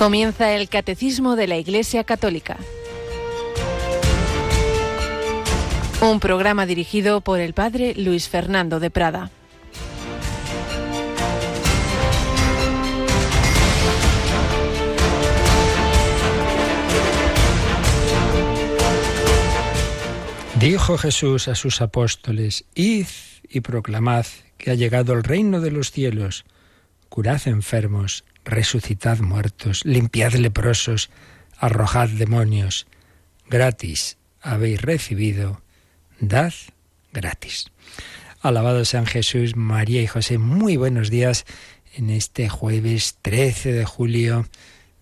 Comienza el Catecismo de la Iglesia Católica. Un programa dirigido por el Padre Luis Fernando de Prada. Dijo Jesús a sus apóstoles, Id y proclamad que ha llegado el reino de los cielos, curad enfermos, resucitad muertos, limpiad leprosos, arrojad demonios. Gratis habéis recibido, dad gratis. Alabado sean Jesús, María y José. Muy buenos días en este jueves 13 de julio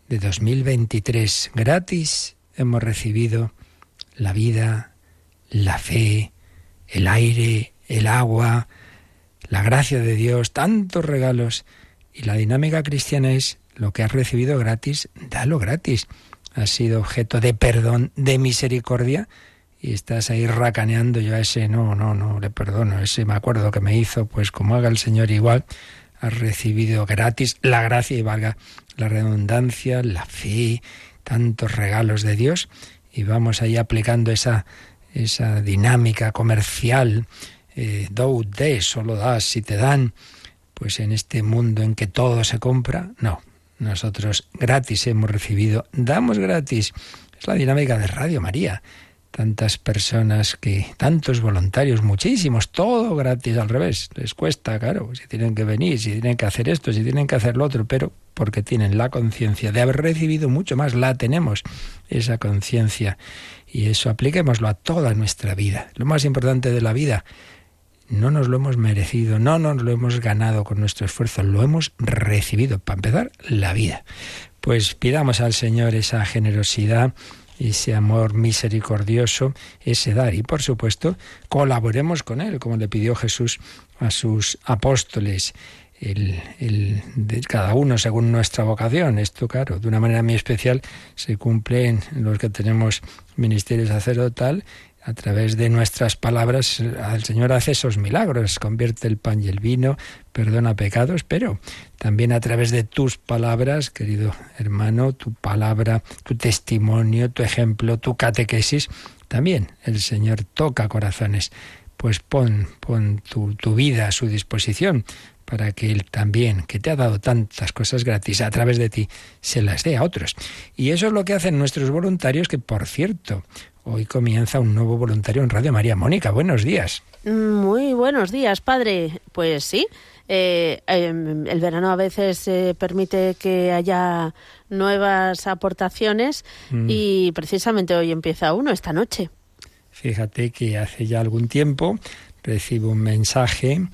de 2023. Gratis hemos recibido la vida, la fe, el aire, el agua, la gracia de Dios, tantos regalos y la dinámica cristiana es lo que has recibido gratis, dalo gratis. Has sido objeto de perdón, de misericordia, y estás ahí racaneando yo a ese, no, no, no, le perdono, ese me acuerdo que me hizo, pues como haga el Señor igual, has recibido gratis la gracia y valga la redundancia, la fe, tantos regalos de Dios, y vamos ahí aplicando esa, esa dinámica comercial, eh, do, de, solo das si te dan, pues en este mundo en que todo se compra, no. Nosotros gratis hemos recibido, damos gratis. Es la dinámica de Radio María. Tantas personas que, tantos voluntarios, muchísimos, todo gratis al revés. Les cuesta, claro, si tienen que venir, si tienen que hacer esto, si tienen que hacer lo otro, pero porque tienen la conciencia de haber recibido mucho más, la tenemos, esa conciencia. Y eso apliquémoslo a toda nuestra vida. Lo más importante de la vida no nos lo hemos merecido, no nos lo hemos ganado con nuestro esfuerzo, lo hemos recibido, para empezar, la vida. Pues pidamos al Señor esa generosidad, ese amor misericordioso, ese dar. Y por supuesto, colaboremos con Él, como le pidió Jesús a sus apóstoles. El, el, de cada uno según nuestra vocación. Esto, claro, de una manera muy especial se cumple en los que tenemos ministerio sacerdotal a través de nuestras palabras, el Señor hace esos milagros, convierte el pan y el vino, perdona pecados, pero también a través de tus palabras, querido hermano, tu palabra, tu testimonio, tu ejemplo, tu catequesis, también el Señor toca corazones. Pues pon, pon tu, tu vida a su disposición para que Él también, que te ha dado tantas cosas gratis a través de ti, se las dé a otros. Y eso es lo que hacen nuestros voluntarios, que por cierto, Hoy comienza un nuevo voluntario en Radio María. Mónica, buenos días. Muy buenos días, padre. Pues sí, eh, em, el verano a veces eh, permite que haya nuevas aportaciones mm. y precisamente hoy empieza uno, esta noche. Fíjate que hace ya algún tiempo recibo un mensaje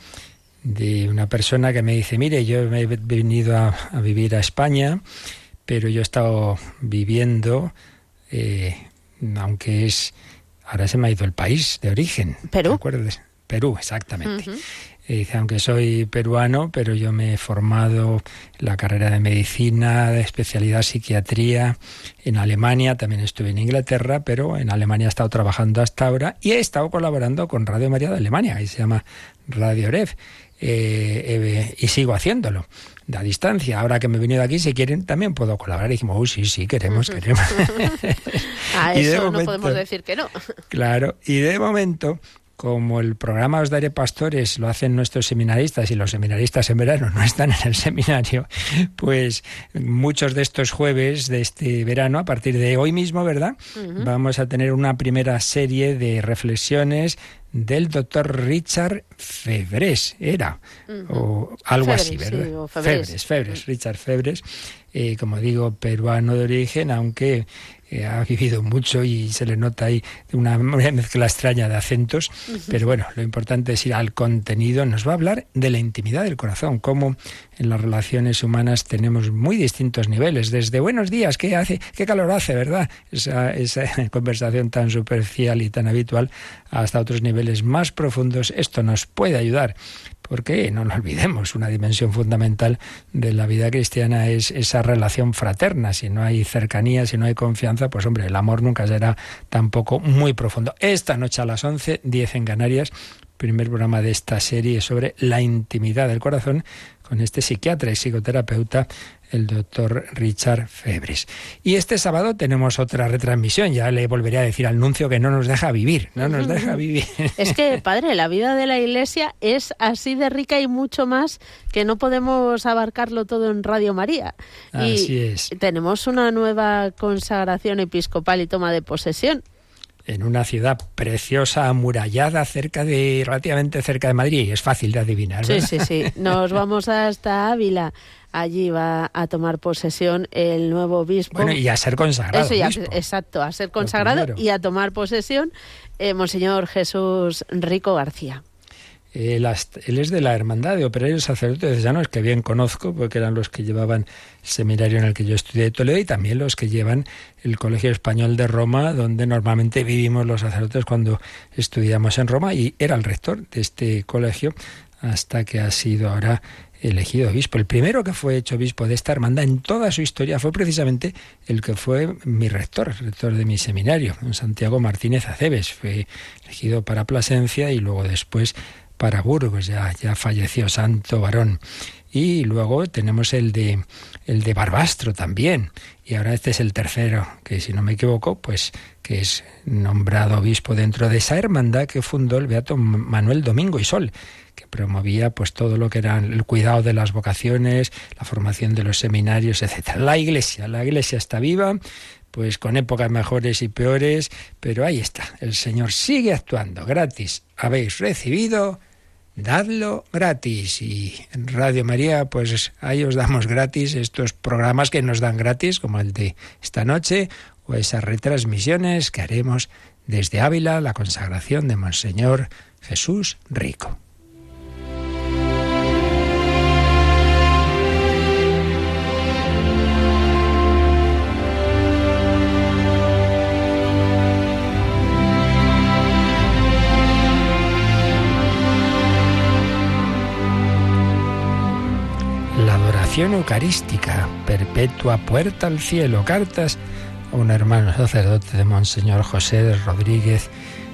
de una persona que me dice, mire, yo me he venido a, vivir a España, pero yo he estado viviendo eh, aunque es... Ahora se me ha ido el país de origen. Perú. ¿Te Perú, exactamente. dice, aunque soy peruano, pero yo me he formado la carrera de medicina, de especialidad psiquiatría en Alemania, también estuve en Inglaterra, pero en Alemania he estado trabajando hasta ahora y he estado colaborando con Radio María de Alemania, que se llama Radio Ref, eh, eh, y sigo haciéndolo a distancia. Ahora que me he venido aquí, si quieren, también puedo colaborar. Y dijimos, uy, sí, sí, queremos, queremos. a eso no podemos decir que no. claro, y de momento como el programa Os Daré Pastores lo hacen nuestros seminaristas y los seminaristas en verano no están en el seminario, pues muchos de estos jueves de este verano, a partir de hoy mismo, ¿verdad? Vamos a tener una primera serie de reflexiones del doctor Richard Febres, era, o algo así, ¿verdad? Febres, Febres, Richard Febres, eh, como digo, peruano de origen, aunque ha vivido mucho y se le nota ahí una mezcla extraña de acentos, pero bueno, lo importante es ir al contenido. Nos va a hablar de la intimidad del corazón, cómo en las relaciones humanas tenemos muy distintos niveles, desde buenos días, ¿qué hace? ¿Qué calor hace, verdad? Esa, esa conversación tan superficial y tan habitual, hasta otros niveles más profundos. Esto nos puede ayudar porque no lo olvidemos, una dimensión fundamental de la vida cristiana es esa relación fraterna. Si no hay cercanía, si no hay confianza, pues hombre, el amor nunca será tampoco muy profundo. Esta noche a las 11, 10 en Canarias, primer programa de esta serie sobre la intimidad del corazón con este psiquiatra y psicoterapeuta el doctor Richard Febres. Y este sábado tenemos otra retransmisión, ya le volveré a decir al nuncio que no nos deja vivir, no nos deja vivir. Es que, padre, la vida de la Iglesia es así de rica y mucho más que no podemos abarcarlo todo en Radio María. Así es. Tenemos una nueva consagración episcopal y toma de posesión en una ciudad preciosa, amurallada, cerca de, relativamente cerca de Madrid, y es fácil de adivinar. Sí, sí, sí. Nos vamos hasta Ávila. Allí va a tomar posesión el nuevo obispo. Bueno, y a ser consagrado. Eso, exacto, a ser consagrado y a tomar posesión eh, Monseñor Jesús Rico García. Él, es de la Hermandad de Operarios Sacerdotes Llanos, que bien conozco, porque eran los que llevaban el seminario en el que yo estudié de Toledo y también los que llevan el Colegio Español de Roma, donde normalmente vivimos los sacerdotes cuando estudiamos en Roma, y era el rector de este colegio hasta que ha sido ahora elegido obispo. El primero que fue hecho obispo de esta hermandad en toda su historia fue precisamente el que fue mi rector, rector de mi seminario, Santiago Martínez Aceves. Fue elegido para Plasencia y luego después para Burgos, ya, ya falleció santo varón. Y luego tenemos el de el de Barbastro también. Y ahora este es el tercero, que si no me equivoco, pues que es nombrado obispo dentro de esa hermandad que fundó el beato Manuel Domingo y Sol, que promovía pues todo lo que era el cuidado de las vocaciones, la formación de los seminarios, etcétera. La iglesia, la iglesia está viva, pues con épocas mejores y peores, pero ahí está, el Señor sigue actuando gratis. Habéis recibido, dadlo gratis. Y en Radio María, pues ahí os damos gratis estos programas que nos dan gratis, como el de esta noche, o esas retransmisiones que haremos desde Ávila, la consagración de Monseñor Jesús Rico. Eucarística, perpetua puerta al cielo, cartas a un hermano sacerdote de Monseñor José Rodríguez,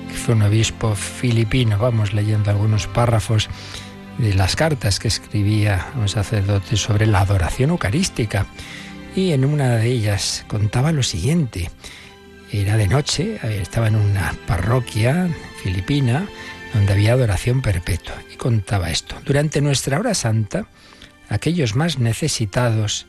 que fue un obispo filipino. Vamos leyendo algunos párrafos de las cartas que escribía un sacerdote sobre la adoración eucarística. Y en una de ellas contaba lo siguiente. Era de noche, estaba en una parroquia filipina donde había adoración perpetua. Y contaba esto. Durante nuestra hora santa, aquellos más necesitados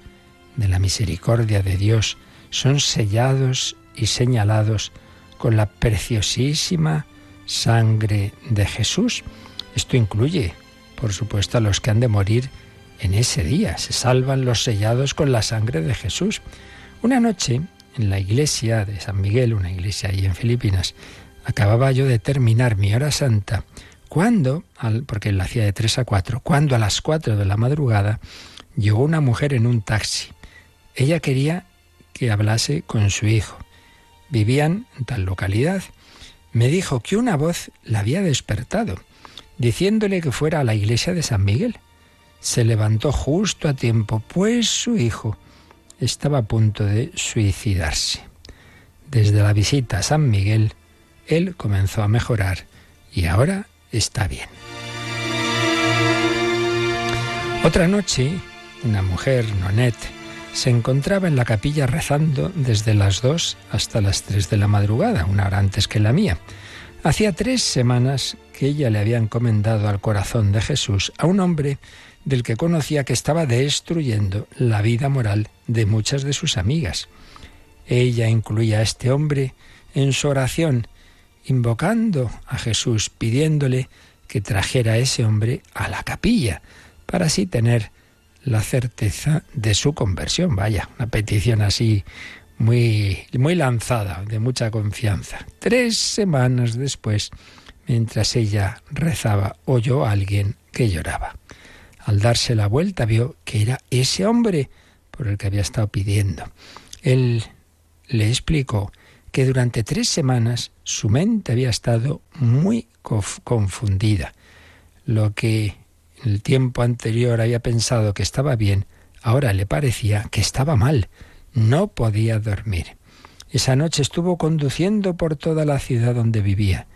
de la misericordia de Dios son sellados y señalados con la preciosísima sangre de Jesús. Esto incluye, por supuesto, a los que han de morir en ese día. Se salvan los sellados con la sangre de Jesús. Una noche, en la iglesia de San Miguel, una iglesia ahí en Filipinas, acababa yo de terminar mi hora santa cuando, porque la hacía de tres a cuatro, cuando a las cuatro de la madrugada llegó una mujer en un taxi. Ella quería que hablase con su hijo. Vivían en tal localidad. Me dijo que una voz la había despertado, diciéndole que fuera a la iglesia de San Miguel. Se levantó justo a tiempo, pues su hijo estaba a punto de suicidarse. Desde la visita a San Miguel, él comenzó a mejorar y ahora está bien. Otra noche, una mujer, Nonet, se encontraba en la capilla rezando desde las dos hasta las tres de la madrugada, una hora antes que la mía. Hacía tres semanas que ella le había encomendado al corazón de Jesús a un hombre del que conocía que estaba destruyendo la vida moral de muchas de sus amigas. Ella incluía a este hombre en su oración invocando a Jesús, pidiéndole que trajera a ese hombre a la capilla, para así tener la certeza de su conversión. Vaya, una petición así muy, muy lanzada, de mucha confianza. Tres semanas después, mientras ella rezaba, oyó a alguien que lloraba. Al darse la vuelta vio que era ese hombre por el que había estado pidiendo. Él le explicó que durante tres semanas su mente había estado muy confundida. Lo que en el tiempo anterior había pensado que estaba bien, ahora le parecía que estaba mal. No podía dormir. Esa noche estuvo conduciendo por toda la ciudad donde vivía.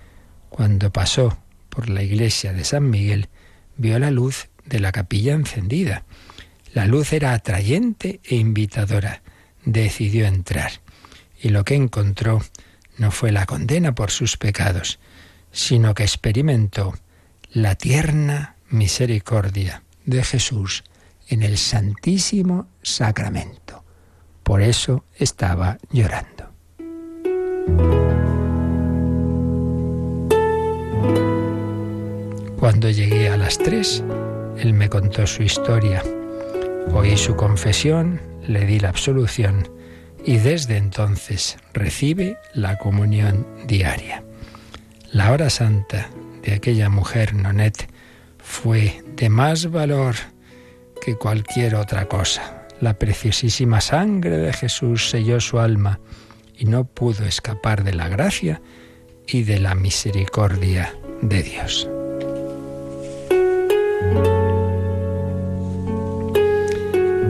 Cuando pasó por la iglesia de San Miguel, vio la luz de la capilla encendida. La luz era atrayente e invitadora. Decidió entrar. Y lo que encontró no fue la condena por sus pecados, sino que experimentó la tierna misericordia de Jesús en el Santísimo Sacramento. Por eso estaba llorando. Cuando llegué a las tres, él me contó su historia. Oí su confesión, le di la absolución y desde entonces recibe la comunión diaria. La hora santa de aquella mujer Nonet fue de más valor que cualquier otra cosa. La preciosísima sangre de Jesús selló su alma y no pudo escapar de la gracia y de la misericordia de Dios.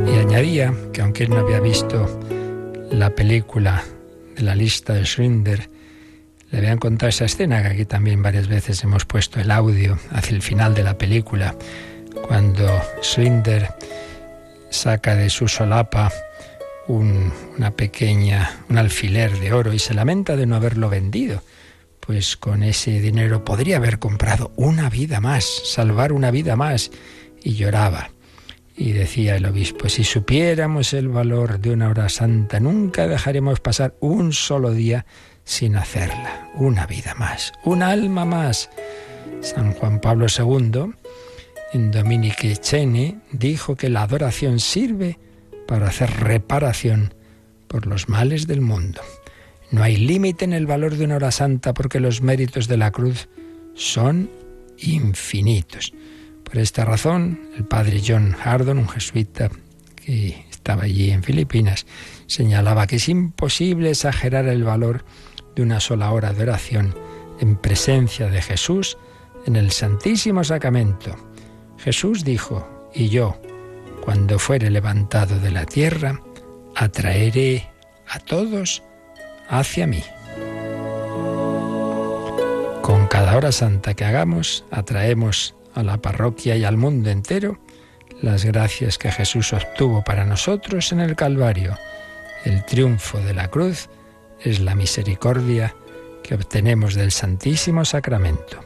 Y añadía que aunque él no había visto la película de la lista de Schrinder, le habían contado esa escena que aquí también varias veces hemos puesto el audio hacia el final de la película, cuando Schrinder saca de su solapa una pequeña, un alfiler de oro y se lamenta de no haberlo vendido. Pues con ese dinero podría haber comprado una vida más, salvar una vida más. Y lloraba. Y decía el obispo, si supiéramos el valor de una hora santa, nunca dejaremos pasar un solo día sin hacerla. Una vida más, un alma más. San Juan Pablo II, en Dominique Chene, dijo que la adoración sirve para hacer reparación por los males del mundo. No hay límite en el valor de una hora santa porque los méritos de la cruz son infinitos. Por esta razón, el padre John Hardon, un jesuita que estaba allí en Filipinas, señalaba que es imposible exagerar el valor de una sola hora de oración en presencia de Jesús en el Santísimo Sacramento. Jesús dijo, y yo, cuando fuere levantado de la tierra, atraeré a todos hacia mí. Con cada hora santa que hagamos, atraemos a la parroquia y al mundo entero las gracias que Jesús obtuvo para nosotros en el Calvario. El triunfo de la cruz es la misericordia que obtenemos del Santísimo Sacramento,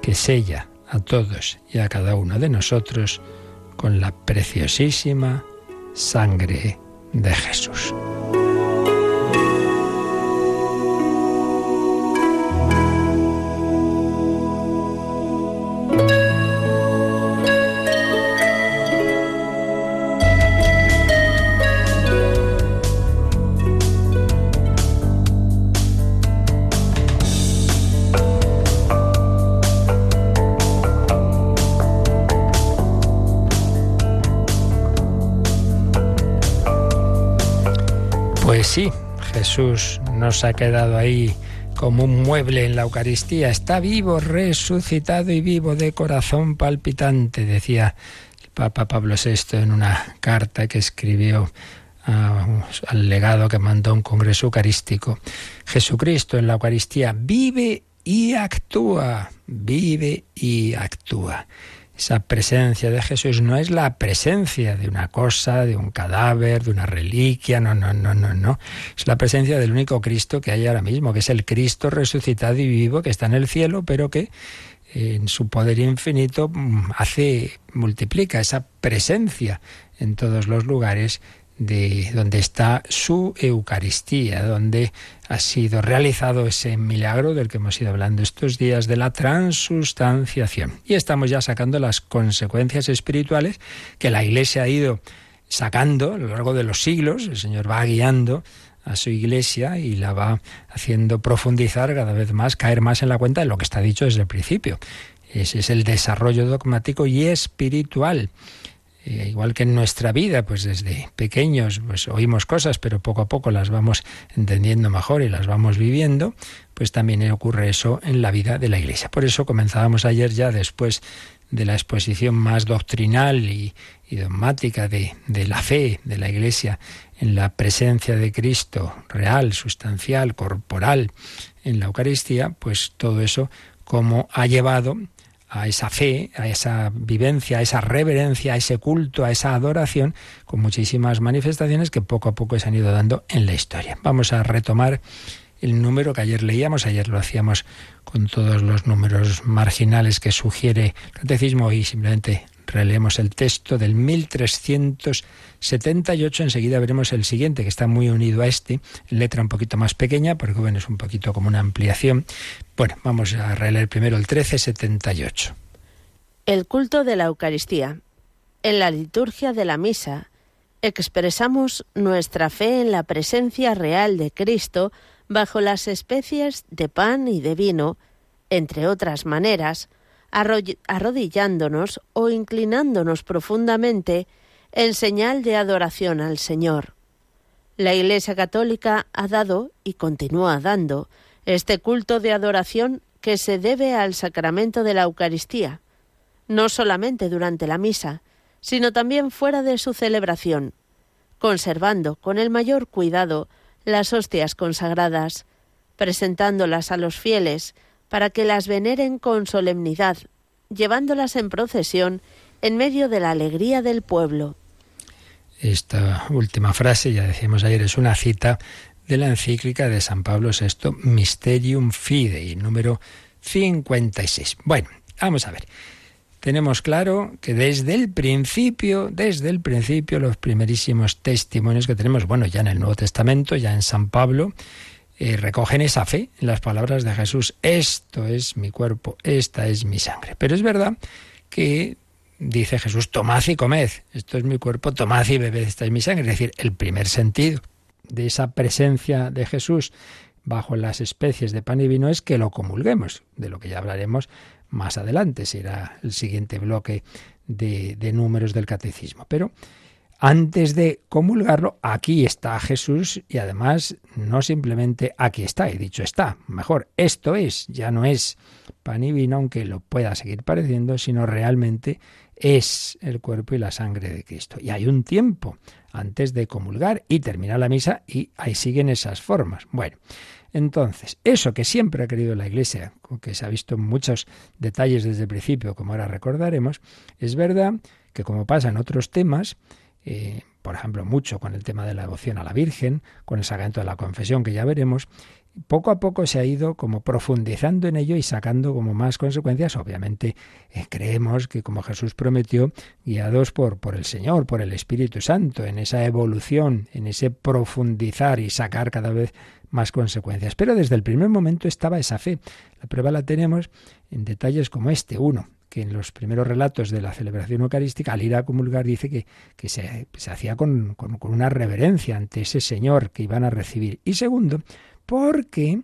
que sella a todos y a cada uno de nosotros con la preciosísima sangre de Jesús. Jesús nos ha quedado ahí como un mueble en la Eucaristía. Está vivo, resucitado y vivo de corazón palpitante, decía el Papa Pablo VI en una carta que escribió al legado que mandó un congreso eucarístico. Jesucristo en la Eucaristía vive y actúa, vive y actúa. Esa presencia de Jesús no es la presencia de una cosa, de un cadáver, de una reliquia, no, no, no, no, no. Es la presencia del único Cristo que hay ahora mismo, que es el Cristo resucitado y vivo que está en el cielo, pero que en su poder infinito mm, hace, multiplica esa presencia en todos los lugares de donde está su Eucaristía, donde ha sido realizado ese milagro del que hemos ido hablando estos días de la transustanciación. Y estamos ya sacando las consecuencias espirituales que la Iglesia ha ido sacando a lo largo de los siglos. El Señor va guiando a su iglesia y la va haciendo profundizar cada vez más, caer más en la cuenta de lo que está dicho desde el principio. Ese es el desarrollo dogmático y espiritual. Eh, igual que en nuestra vida, pues desde pequeños pues oímos cosas, pero poco a poco las vamos entendiendo mejor y las vamos viviendo, pues también ocurre eso en la vida de la Iglesia. Por eso comenzábamos ayer ya después de la exposición más doctrinal y, dogmática de, de la fe de la Iglesia en la presencia de Cristo real, sustancial, corporal en la Eucaristía, pues todo eso como ha llevado a esa fe, a esa vivencia, a esa reverencia, a ese culto, a esa adoración, con muchísimas manifestaciones que poco a poco se han ido dando en la historia. Vamos a retomar el número que ayer leíamos, ayer lo hacíamos con todos los números marginales que sugiere el catecismo y simplemente releemos el texto del 1378, enseguida veremos el siguiente que está muy unido a este, letra un poquito más pequeña, porque bueno, es un poquito como una ampliación. Bueno, vamos a releer primero el 1378. El culto de la Eucaristía. En la liturgia de la misa expresamos nuestra fe en la presencia real de Cristo bajo las especies de pan y de vino, entre otras maneras, arrodillándonos o inclinándonos profundamente en señal de adoración al Señor. La Iglesia Católica ha dado y continúa dando este culto de adoración que se debe al sacramento de la Eucaristía, no solamente durante la misa, sino también fuera de su celebración, conservando con el mayor cuidado las hostias consagradas, presentándolas a los fieles para que las veneren con solemnidad, llevándolas en procesión en medio de la alegría del pueblo. Esta última frase, ya decíamos ayer, es una cita de la encíclica de San Pablo VI, Mysterium Fidei, número 56. Bueno, vamos a ver. Tenemos claro que desde el principio, desde el principio, los primerísimos testimonios que tenemos, bueno, ya en el Nuevo Testamento, ya en San Pablo, eh, recogen esa fe en las palabras de Jesús. Esto es mi cuerpo, esta es mi sangre. Pero es verdad que dice Jesús, tomad y comed, esto es mi cuerpo, tomad y bebed, esta es mi sangre. Es decir, el primer sentido de esa presencia de Jesús bajo las especies de pan y vino es que lo comulguemos, de lo que ya hablaremos más adelante, será el siguiente bloque de, de números del catecismo. Pero antes de comulgarlo, aquí está Jesús y además no simplemente aquí está, he dicho está, mejor, esto es, ya no es pan y vino, aunque lo pueda seguir pareciendo, sino realmente es el cuerpo y la sangre de Cristo. Y hay un tiempo antes de comulgar y terminar la misa y ahí siguen esas formas. Bueno, entonces, eso que siempre ha querido la Iglesia, que se ha visto en muchos detalles desde el principio, como ahora recordaremos, es verdad que como pasa en otros temas, eh, por ejemplo, mucho con el tema de la devoción a la Virgen, con el sacramento de la confesión, que ya veremos, poco a poco se ha ido como profundizando en ello y sacando como más consecuencias. Obviamente eh, creemos que como Jesús prometió, guiados por, por el Señor, por el Espíritu Santo, en esa evolución, en ese profundizar y sacar cada vez más consecuencias. Pero desde el primer momento estaba esa fe. La prueba la tenemos en detalles como este. Uno, que en los primeros relatos de la celebración eucarística, al ir a comulgar, dice que, que se, hacía con, con, una reverencia ante ese Señor que iban a recibir. Y segundo, porque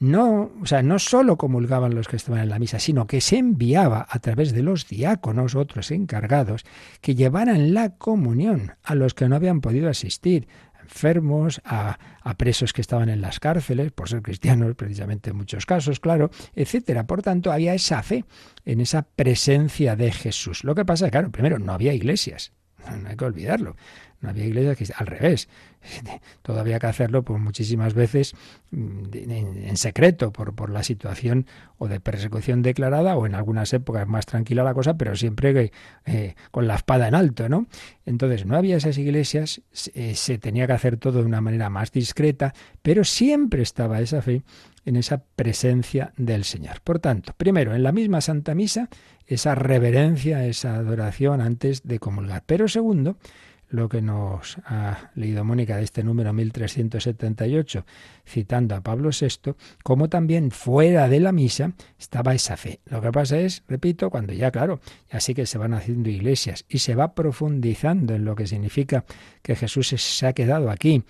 no, o sea, no solo comulgaban los que estaban en la misa, sino que se enviaba a través de los diáconos, otros encargados, que llevaran la comunión a los que no habían podido asistir, enfermos, a, presos que estaban en las cárceles, por ser cristianos, precisamente en muchos casos, claro, etcétera. Por tanto, había esa fe en esa presencia de Jesús. Lo que pasa, claro, primero, no había iglesias, no hay que olvidarlo. No había iglesias que al revés. Todo había que hacerlo pues, muchísimas veces mm, en, secreto por, por, la situación o de persecución declarada o en algunas épocas más tranquila la cosa, pero siempre eh, con la espada en alto, ¿no? Entonces no había esas iglesias, eh, se tenía que hacer todo de una manera más discreta, pero siempre estaba esa fe en esa presencia del Señor. Por tanto, primero, en la misma Santa Misa, esa reverencia, esa adoración antes de comulgar. Pero segundo, lo que nos ha leído Mónica de este número 1378, citando a Pablo VI, como también fuera de la misa estaba esa fe. Lo que pasa es, repito, cuando ya, claro, ya sí que se van haciendo iglesias y se va profundizando en lo que significa que Jesús se ha quedado aquí.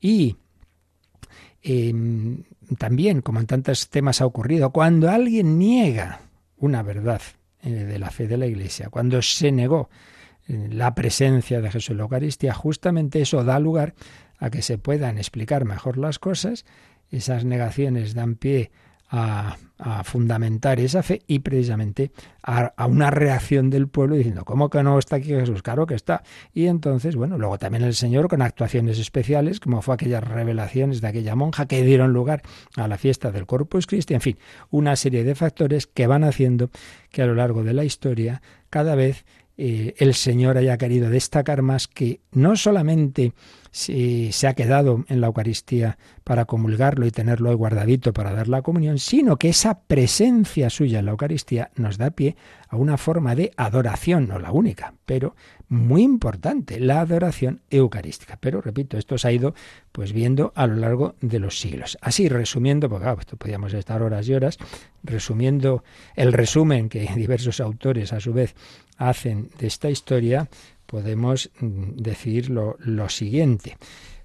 Y em, también, como en tantos temas ha ocurrido, cuando alguien niega una verdad eh, de la fe de la iglesia, cuando se negó la presencia de Jesús en la Eucaristía, justamente eso da lugar a que se puedan explicar mejor las cosas, esas negaciones dan pie a, fundamentar esa fe y precisamente a, una reacción del pueblo diciendo, ¿cómo que no está aquí Jesús? Claro que está. Y entonces, bueno, luego también el Señor con actuaciones especiales, como fue aquellas revelaciones de aquella monja que dieron lugar a la fiesta del Corpus Christi, en fin, una serie de factores que van haciendo que a lo largo de la historia cada vez eh, el Señor haya querido destacar más que no solamente si se ha quedado en la Eucaristía para comulgarlo y tenerlo ahí guardadito para dar la comunión, sino que esa presencia suya en la Eucaristía nos da pie a una forma de adoración, no la única, pero muy importante, la adoración eucarística. Pero repito, esto se ha ido pues viendo a lo largo de los siglos. Así resumiendo, porque esto podríamos estar horas y horas resumiendo el resumen que diversos autores a su vez hacen de esta historia, podemos mm, decir lo, siguiente.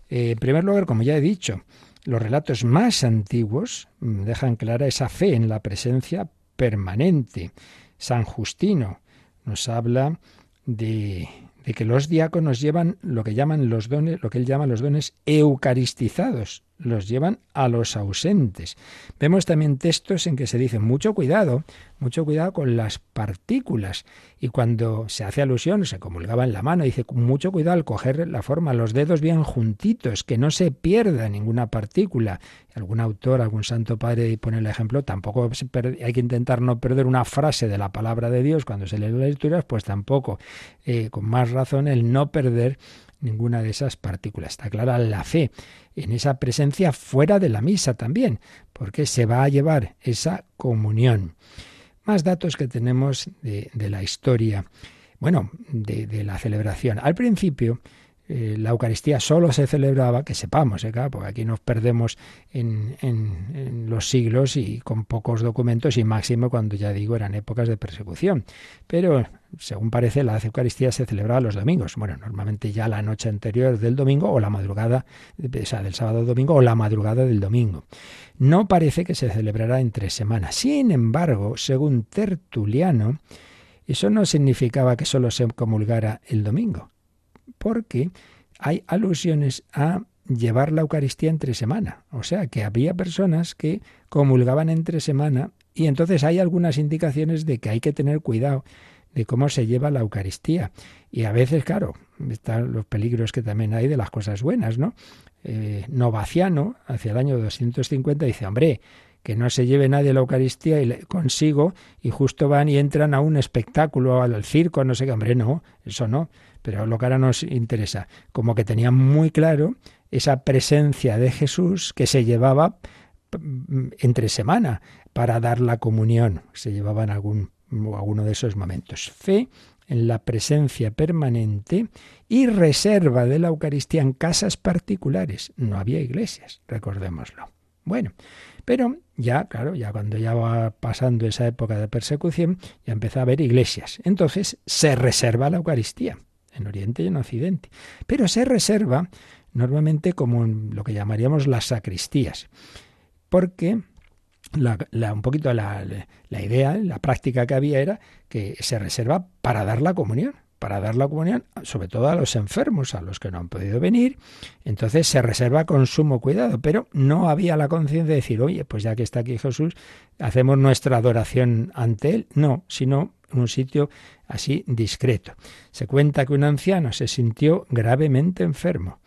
Eh, en primer lugar, como ya he dicho, los relatos más antiguos mm, dejan clara esa fe en la presencia permanente. San Justino nos habla de, de, que los diáconos llevan lo que llaman los dones, lo que él llama los dones eucaristizados, los llevan a los ausentes. Vemos también textos en que se dice mucho cuidado, mucho cuidado con las partículas. Y cuando se hace alusión, se comulgaba en la mano, dice mucho cuidado al coger la forma, los dedos bien juntitos, que no se pierda ninguna partícula. Algún autor, algún santo padre pone el ejemplo, tampoco hay que intentar no perder una frase de la palabra de Dios cuando se lee las lecturas, pues tampoco, eh, con más razón, el no perder ninguna de esas partículas. Está clara la fe en esa presencia fuera de la misa también, porque se va a llevar esa comunión. Más datos que tenemos de, la historia, bueno, de, la celebración. Al principio, eh, la Eucaristía solo se celebraba, que sepamos, ¿eh? porque aquí nos perdemos en, en, los siglos y con pocos documentos y máximo cuando ya digo eran épocas de persecución. Pero según parece la Eucaristía se celebraba los domingos. Bueno, normalmente ya la noche anterior del domingo o la madrugada, o sea, del sábado domingo o la madrugada del domingo. No parece que se celebrara entre semanas. Sin embargo, según Tertuliano, eso no significaba que solo se comulgara el domingo porque hay alusiones a llevar la Eucaristía entre semana. O sea, que había personas que comulgaban entre semana y entonces hay algunas indicaciones de que hay que tener cuidado de cómo se lleva la Eucaristía. Y a veces, claro, están los peligros que también hay de las cosas buenas, ¿no? Eh, Novaciano, hacia el año 250, dice, hombre, que no se lleve nadie la Eucaristía y consigo, y justo van y entran a un espectáculo, al circo, no sé qué, hombre, no, eso no. Pero lo que ahora nos interesa, como que tenía muy claro esa presencia de Jesús que se llevaba mm, entre semana para dar la comunión, se llevaba en algún, alguno de esos momentos. Fe en la presencia permanente y reserva de la Eucaristía en casas particulares. No había iglesias, recordémoslo. Bueno, pero ya, claro, ya cuando ya va pasando esa época de persecución, ya empezó a haber iglesias. Entonces se reserva la Eucaristía en Oriente y en Occidente. Pero se reserva normalmente como en lo que llamaríamos las sacristías, porque la, un poquito la, idea, la práctica que había era que se reserva para dar la comunión para dar la comunión, sobre todo a los enfermos, a los que no han podido venir. Entonces se reserva con sumo cuidado, pero no había la conciencia de decir, oye, pues ya que está aquí Jesús, hacemos nuestra adoración ante Él. No, sino un sitio así discreto. Se cuenta que un anciano se sintió gravemente enfermo.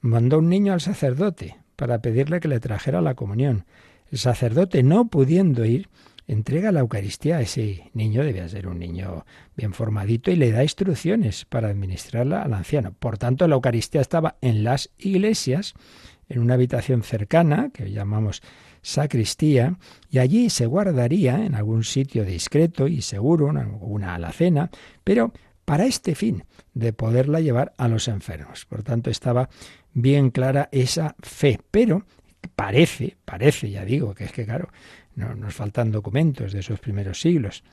Mandó un niño al sacerdote para pedirle que le trajera la comunión. El sacerdote, no pudiendo ir, entrega la Eucaristía a ese niño, debía ser un niño bien formadito, y le da instrucciones para administrarla al anciano. Por tanto, la Eucaristía estaba en las iglesias, en una habitación cercana, que llamamos sacristía, y allí se guardaría en algún sitio discreto y seguro, una alacena, pero para este fin, de poderla llevar a los enfermos. Por tanto, estaba bien clara esa fe, pero parece, parece, ya digo, que es que claro, no, nos faltan documentos de esos primeros siglos.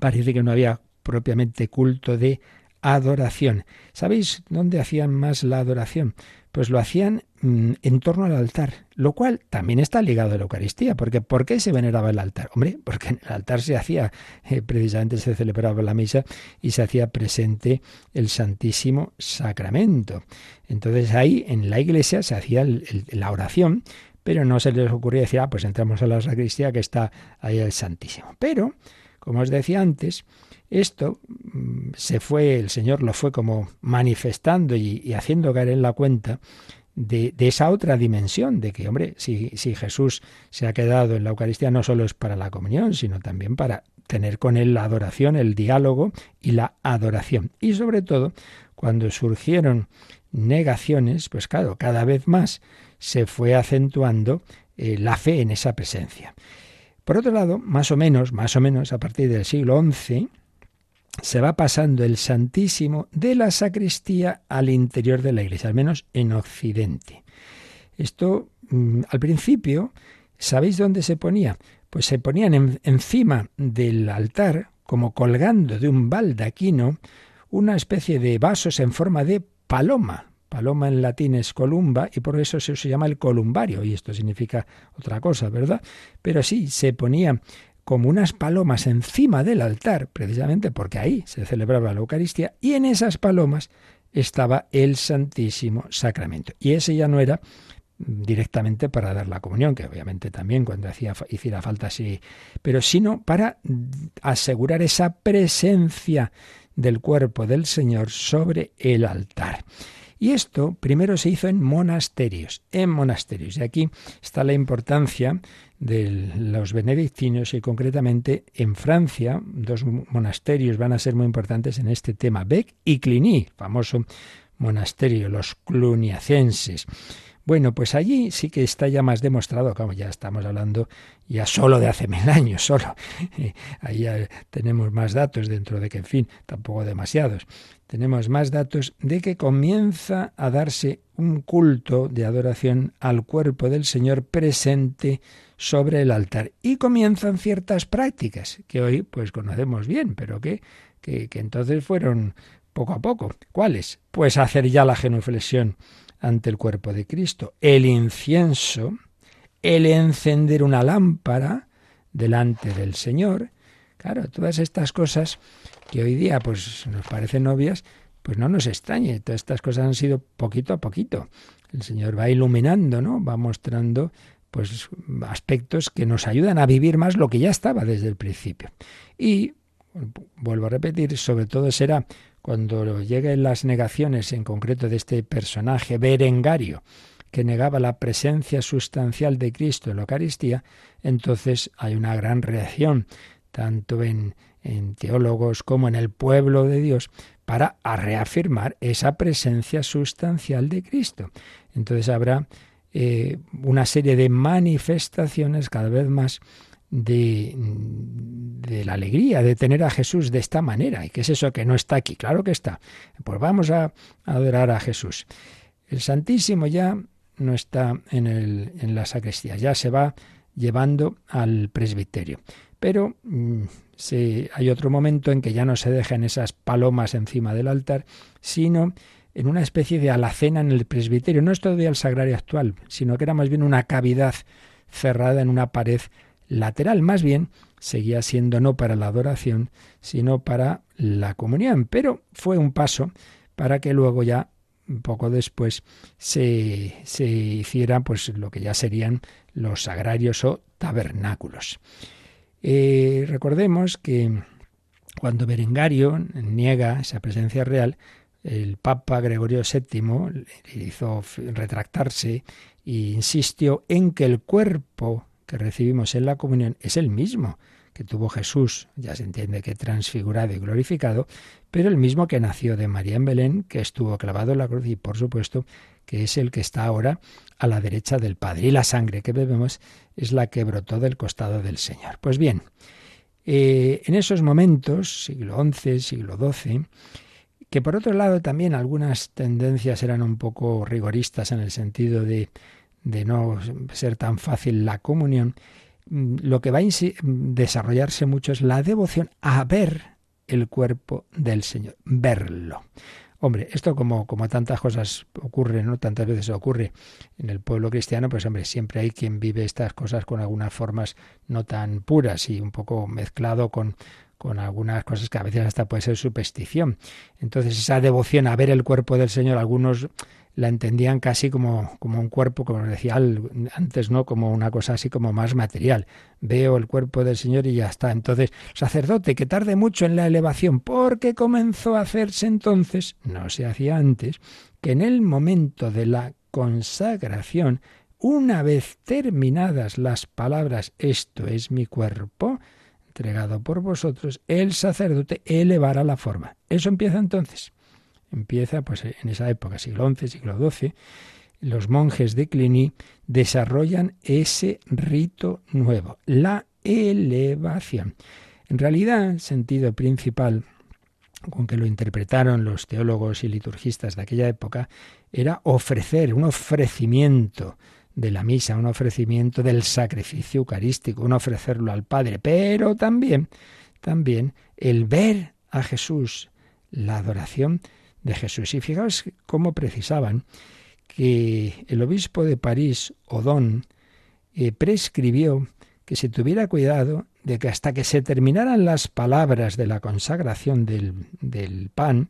Parece que no había propiamente culto de adoración. ¿Sabéis dónde hacían más la adoración? Pues lo hacían mm, en torno al altar, lo cual también está ligado a la Eucaristía, porque ¿por qué se veneraba el altar? Hombre, porque en el altar se hacía, eh, precisamente se celebraba la misa y se hacía presente el Santísimo Sacramento. Entonces ahí en la iglesia se hacía la oración, pero no se les ocurría decir, ah, pues entramos a la sacristía que está ahí el Santísimo. Pero, como os decía antes, esto mm, se fue, el Señor lo fue como manifestando y, haciendo caer en la cuenta de, esa otra dimensión, de que, hombre, si, si Jesús se ha quedado en la Eucaristía no solo es para la comunión, sino también para tener con Él la adoración, el diálogo y la adoración. Y sobre todo, cuando surgieron negaciones, pues claro, cada vez más se fue acentuando eh, la fe en esa presencia. Por otro lado, más o menos, más o menos a partir del siglo XI, se va pasando el Santísimo de la sacristía al interior de la iglesia, al menos en Occidente. Esto, mm, al principio, ¿sabéis dónde se ponía? Pues se ponían encima del altar, como colgando de un baldaquino, una especie de vasos en forma de paloma. Paloma en latín es columba y por eso se, llama el columbario y esto significa otra cosa, ¿verdad? Pero sí, se ponía como unas palomas encima del altar, precisamente porque ahí se celebraba la Eucaristía, y en esas palomas estaba el Santísimo Sacramento. Y ese ya no era directamente para dar la comunión, que obviamente también cuando hacía, hiciera falta sí, pero sino para asegurar esa presencia del cuerpo del Señor sobre el altar. Y esto primero se hizo en monasterios, en monasterios. Y aquí está la importancia de los benedictinos y concretamente en Francia, dos monasterios van a ser muy importantes en este tema, Bec y Cluny, famoso monasterio, los cluniacenses. Bueno, pues allí sí que está ya más demostrado, como ya estamos hablando ya solo de hace mil años, solo. Ahí ya tenemos más datos dentro de que, en fin, tampoco demasiados. Tenemos más datos de que comienza a darse un culto de adoración al cuerpo del Señor presente sobre el altar. Y comienzan ciertas prácticas que hoy pues conocemos bien, pero que, que, entonces fueron poco a poco. ¿Cuáles? Pues hacer ya la genuflexión ante el cuerpo de Cristo. El incienso, el encender una lámpara delante del Señor. Claro, todas estas cosas que hoy día pues nos parecen obvias, pues no nos extrañe. Todas estas cosas han sido poquito a poquito. El Señor va iluminando, ¿no? Va mostrando pues aspectos que nos ayudan a vivir más lo que ya estaba desde el principio. Y vuelvo a repetir, sobre todo será cuando lleguen las negaciones en concreto de este personaje berengario, que negaba la presencia sustancial de Cristo en la Eucaristía, entonces hay una gran reacción, tanto en, en teólogos como en el pueblo de Dios, para reafirmar esa presencia sustancial de Cristo. Entonces habrá eh, una serie de manifestaciones cada vez más de, la alegría de tener a Jesús de esta manera. ¿Y qué es eso que no está aquí? Claro que está. Pues vamos a adorar a Jesús. El Santísimo ya no está en la sacristía, ya se va llevando al presbiterio. Pero mm, hay otro momento en que ya no se dejan esas palomas encima del altar, sino en una especie de alacena en el presbiterio. No es todavía el sagrario actual, sino que era más bien una cavidad cerrada en una pared lateral, más bien seguía siendo no para la adoración, sino para la comunión, pero fue un paso para que luego ya poco después se, se hiciera pues lo que ya serían los sagrarios o tabernáculos. Eh, recordemos que cuando Berengario niega esa presencia real, el Papa Gregorio VII le hizo retractarse e insistió en que el cuerpo que recibimos en la comunión es el mismo que tuvo Jesús, ya se entiende que transfigurado y glorificado, pero el mismo que nació de María en Belén, que estuvo clavado en la cruz y por supuesto que es el que está ahora a la derecha del Padre. Y la sangre que bebemos es la que brotó del costado del Señor. Pues bien, eh, en esos momentos, siglo XI, siglo XII, que por otro lado también algunas tendencias eran un poco rigoristas en el sentido de de no ser tan fácil la comunión, mm, lo que va a desarrollarse mucho es la devoción a ver el cuerpo del Señor, verlo. Hombre, esto como, como tantas cosas ocurre, ¿no? Tantas veces ocurre en el pueblo cristiano, pues hombre, siempre hay quien vive estas cosas con algunas formas no tan puras y un poco mezclado con, con algunas cosas que a veces hasta puede ser superstición. Entonces esa devoción a ver el cuerpo del Señor, algunos la entendían casi como, como un cuerpo, como decía antes, ¿no? Como una cosa así como más material. Veo el cuerpo del Señor y ya está. Entonces, sacerdote, que tarde mucho en la elevación, porque comenzó a hacerse entonces, no se hacía antes, que en el momento de la consagración, una vez terminadas las palabras, esto es mi cuerpo, entregado por vosotros, el sacerdote elevará la forma. Eso empieza entonces empieza pues en esa época, siglo XI, siglo XII, los monjes de Cluny desarrollan ese rito nuevo, la elevación. En realidad, el sentido principal con que lo interpretaron los teólogos y liturgistas de aquella época era ofrecer un ofrecimiento de la misa, un ofrecimiento del sacrificio eucarístico, un ofrecerlo al Padre, pero también también el ver a Jesús, la adoración de Jesús. Y fijaos cómo precisaban que el obispo de París, Odón, eh, prescribió que se tuviera cuidado de que hasta que se terminaran las palabras de la consagración del, del pan,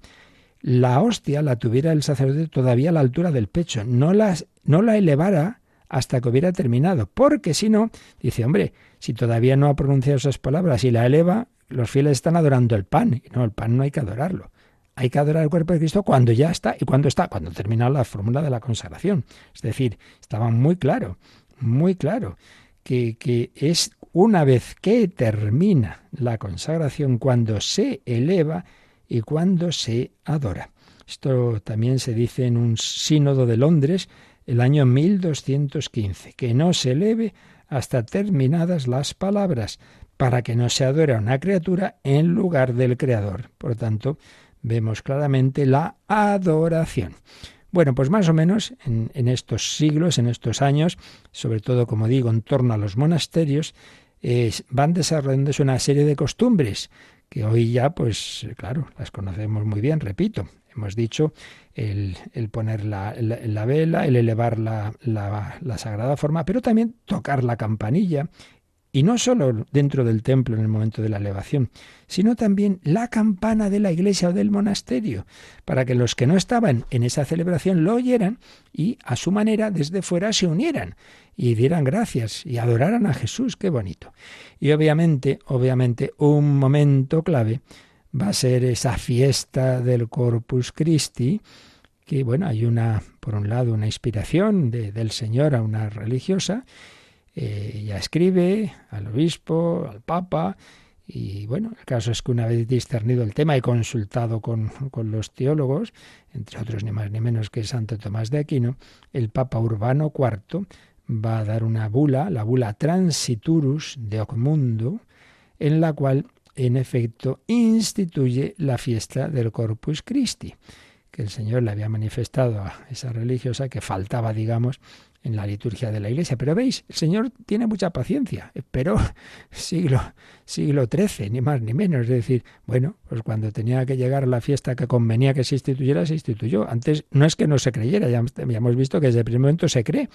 la hostia la tuviera el sacerdote todavía a la altura del pecho, no, las, no la elevara hasta que hubiera terminado, porque si no, dice, hombre, si todavía no ha pronunciado esas palabras y la eleva, los fieles están adorando el pan, no, el pan no hay que adorarlo. Hay que adorar el cuerpo de Cristo cuando ya está. ¿Y cuando está? Cuando termina la fórmula de la consagración. Es decir, estaba muy claro, muy claro, que, que es una vez que termina la consagración cuando se eleva y cuando se adora. Esto también se dice en un sínodo de Londres el año 1215, que no se eleve hasta terminadas las palabras, para que no se adore a una criatura en lugar del Creador. Por tanto, vemos claramente la adoración. Bueno, pues más o menos en, estos siglos, en estos años, sobre todo, como digo, en torno a los monasterios, van desarrollándose una serie de costumbres que hoy ya, pues claro, las conocemos muy bien, repito. Hemos dicho el, poner la, vela, el elevar la, la sagrada forma, pero también tocar la campanilla, y no solo dentro del templo en el momento de la elevación, sino también la campana de la iglesia o del monasterio, para que los que no estaban en esa celebración lo oyeran y a su manera desde fuera se unieran y dieran gracias y adoraran a Jesús, qué bonito. Y obviamente, obviamente, un momento clave va a ser esa fiesta del Corpus Christi, que bueno, hay una, por un lado, una inspiración de, del Señor a una religiosa, eh, ella escribe al obispo, al papa, y bueno, el caso es que una vez discernido el tema y consultado con, con, los teólogos, entre otros ni más ni menos que Santo Tomás de Aquino, el Papa Urbano IV va a dar una bula, la bula Transiturus de Ocmundo, en la cual en efecto instituye la fiesta del Corpus Christi, que el Señor le había manifestado a esa religiosa que faltaba, digamos, en la liturgia de la Iglesia. Pero veis, el Señor tiene mucha paciencia. Esperó siglo, siglo XIII, ni más ni menos. Es decir, bueno, pues cuando tenía que llegar la fiesta que convenía que se instituyera, se instituyó. Antes no es que no se creyera, ya, ya hemos visto que desde el primer momento se cree,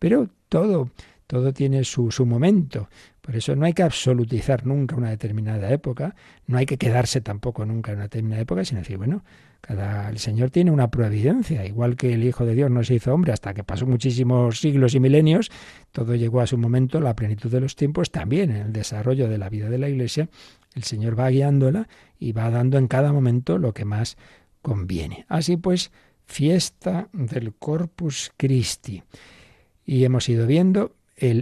pero todo, todo tiene su, su momento. Por eso no hay que absolutizar nunca una determinada época, no hay que quedarse tampoco nunca en una determinada época, sino decir, bueno, cada, el Señor tiene una providencia, igual que el Hijo de Dios no se hizo hombre hasta que pasó muchísimos siglos y milenios, todo llegó a su momento, la plenitud de los tiempos, también en el desarrollo de la vida de la Iglesia, el Señor va guiándola y va dando en cada momento lo que más conviene. Así pues, fiesta del Corpus Christi. Y hemos ido viendo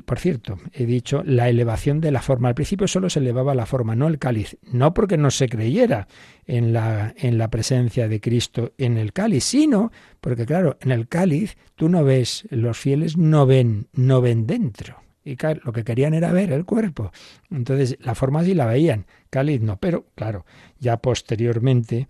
por cierto, he dicho la elevación de la forma. Al principio solo se elevaba la forma, no el cáliz. No porque no se creyera en la, en la presencia de Cristo en el cáliz, sino porque, claro, en el cáliz tú no ves, los fieles no ven, no ven dentro. Y lo que querían era ver el cuerpo. Entonces, la forma sí la veían, cáliz no. Pero, claro, ya posteriormente,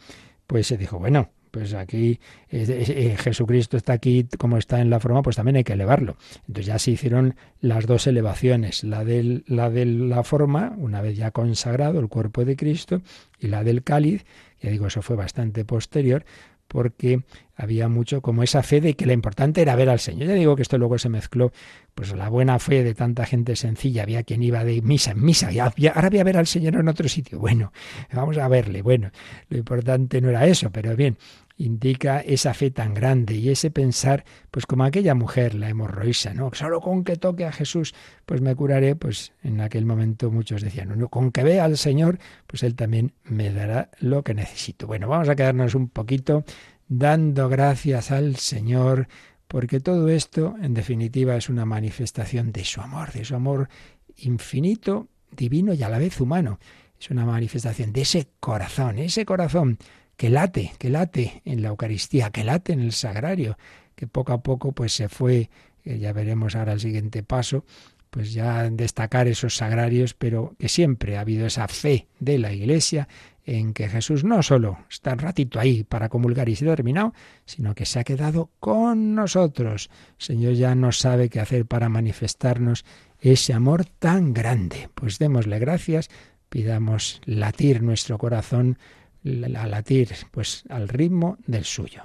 pues se dijo, bueno, pues aquí eh, Jesucristo está aquí como está en la forma, pues también hay que elevarlo. Entonces ya se hicieron las dos elevaciones, la, del, la de la forma, una vez ya consagrado el cuerpo de Cristo, y la del cáliz, ya digo, eso fue bastante posterior, porque había mucho como esa fe de que lo importante era ver al Señor. Ya digo que esto luego se mezcló, pues la buena fe de tanta gente sencilla, había quien iba de misa en misa, y ahora voy a ver al Señor en otro sitio. Bueno, vamos a verle. Bueno, lo importante no era eso, pero bien, indica esa fe tan grande y ese pensar, pues como aquella mujer, la hemorroísa, ¿no? Solo con que toque a Jesús, pues me curaré, pues en aquel momento muchos decían, no, con que vea al Señor, pues Él también me dará lo que necesito. Bueno, vamos a quedarnos un poquito dando gracias al Señor, porque todo esto, en definitiva, es una manifestación de su amor, de su amor infinito, divino y a la vez humano. Es una manifestación de ese corazón, ese corazón que late, que late en la Eucaristía, que late en el sagrario, que poco a poco pues se fue, ya veremos ahora el siguiente paso, pues ya destacar esos sagrarios, pero que siempre ha habido esa fe de la Iglesia en que Jesús no solo está un ratito ahí para comulgar y se ha terminado, sino que se ha quedado con nosotros. El Señor ya no sabe qué hacer para manifestarnos ese amor tan grande. Pues démosle gracias, pidamos latir nuestro corazón a latir pues al ritmo del suyo.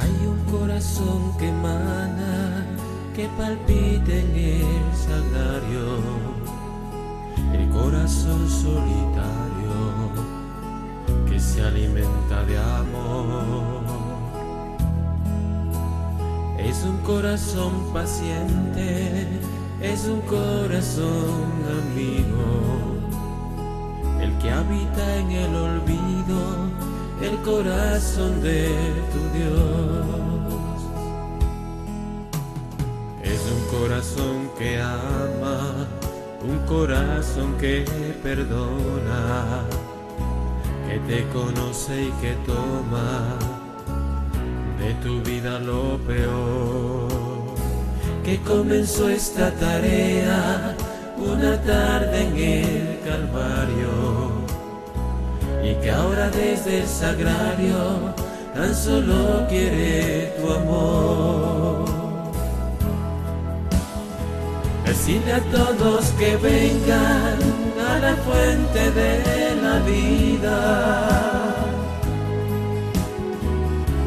Hay un corazón que emana, que palpita en el salario el corazón solitario que se alimenta de amor. Es un corazón paciente, es un corazón amigo, el que habita en el olvido, el corazón de tu Dios. Es un corazón que ama un corazón que perdona, que te conoce y que toma de tu vida lo peor, que comenzó esta tarea una tarde en el Calvario y que ahora desde el sagrario tan solo quiere tu amor. Decirle a todos que vengan a la fuente de la vida.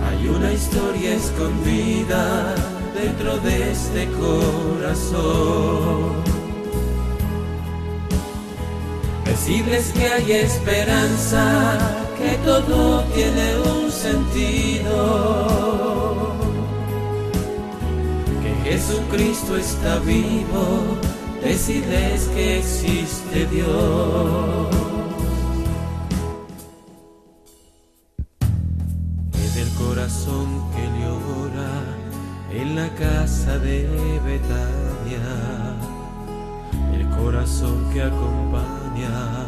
Hay una historia escondida dentro de este corazón. Decirles que hay esperanza, que todo tiene un sentido Jesucristo está vivo, decides que existe Dios. Es el corazón que llora en la casa de Betania, el corazón que acompaña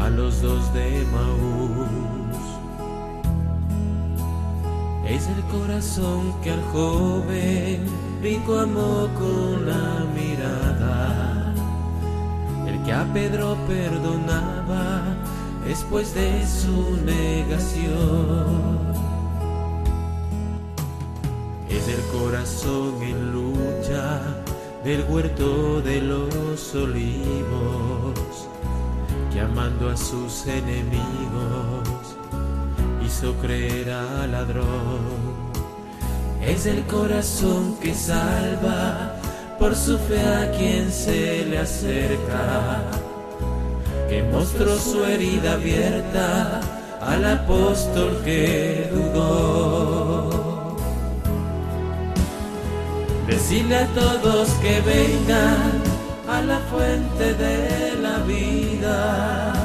a los dos de Maús es el corazón que al joven rico amó con la mirada. El que a Pedro perdonaba después de su negación. Es el corazón en lucha del huerto de los olivos, que amando a sus enemigos hizo creer al ladrón. Es el corazón que salva por su fe a quien se le acerca, que mostró su herida abierta al apóstol que dudó. Decirle a todos que vengan a la fuente de la vida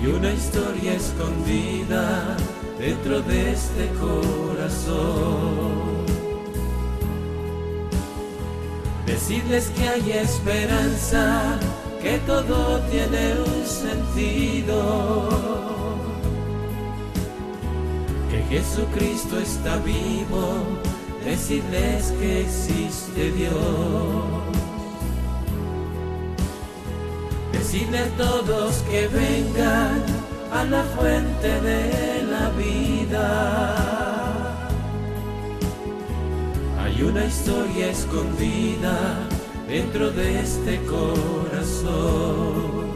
hay una historia escondida dentro de este corazón. Decirles que hay esperanza, que todo tiene un sentido. Que Jesucristo está vivo, decirles que existe Dios. Decirle a todos que vengan a la fuente de la vida. Hay una historia escondida dentro de este corazón.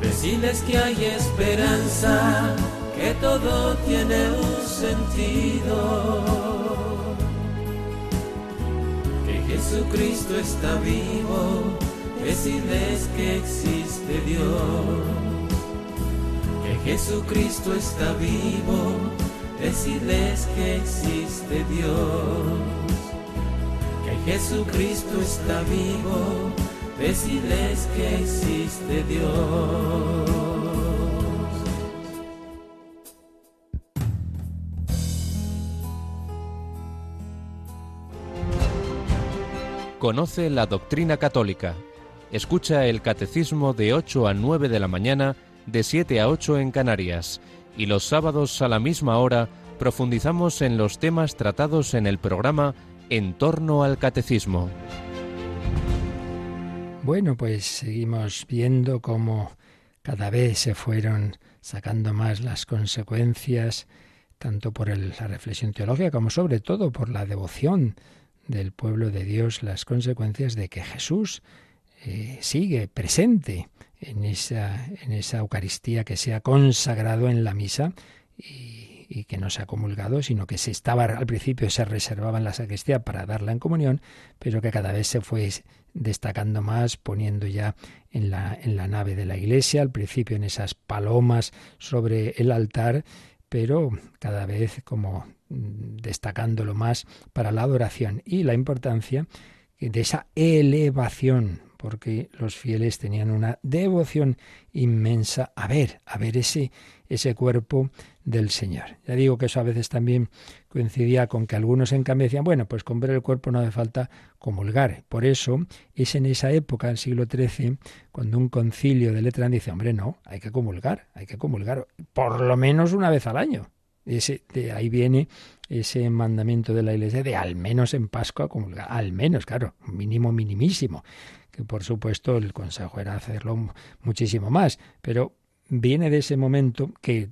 decirles que hay esperanza, que todo tiene un sentido, Jesucristo está vivo, decirles que existe Dios, que Jesucristo está vivo, decirles que existe Dios, que Jesucristo está vivo decirles que existe Dios. Conoce la doctrina católica. Escucha el catecismo de 8 a 9 de la mañana, de 7 a 8 en Canarias. Y los sábados a la misma hora profundizamos en los temas tratados en el programa En torno al catecismo. Bueno, pues seguimos viendo cómo cada vez se fueron sacando más las consecuencias, tanto por la reflexión teológica como sobre todo por la devoción del pueblo de Dios, las consecuencias de que Jesús eh, sigue presente en esa, en esa Eucaristía que se ha consagrado en la misa y, y, que no se ha comulgado, sino que se estaba al principio se reservaba en la sacristía para darla en comunión, pero que cada vez se fue destacando más, poniendo ya en la, en la nave de la iglesia, al principio en esas palomas sobre el altar, pero cada vez como destacándolo más para la adoración y la importancia de esa elevación, porque los fieles tenían una devoción inmensa a ver, a ver ese, ese cuerpo del Señor. Ya digo que eso a veces también coincidía con que algunos en cambio decían, bueno, pues con ver el cuerpo no hace falta comulgar. Por eso es en esa época, del siglo XIII, cuando un concilio de Letrán dice, hombre, no, hay que comulgar, hay que comulgar, por lo menos una vez al año. Ese, de ahí viene ese mandamiento de la Iglesia de al menos en Pascua comulgar, al menos, claro, mínimo minimísimo, que por supuesto el consejo era hacerlo muchísimo más, pero viene de ese momento que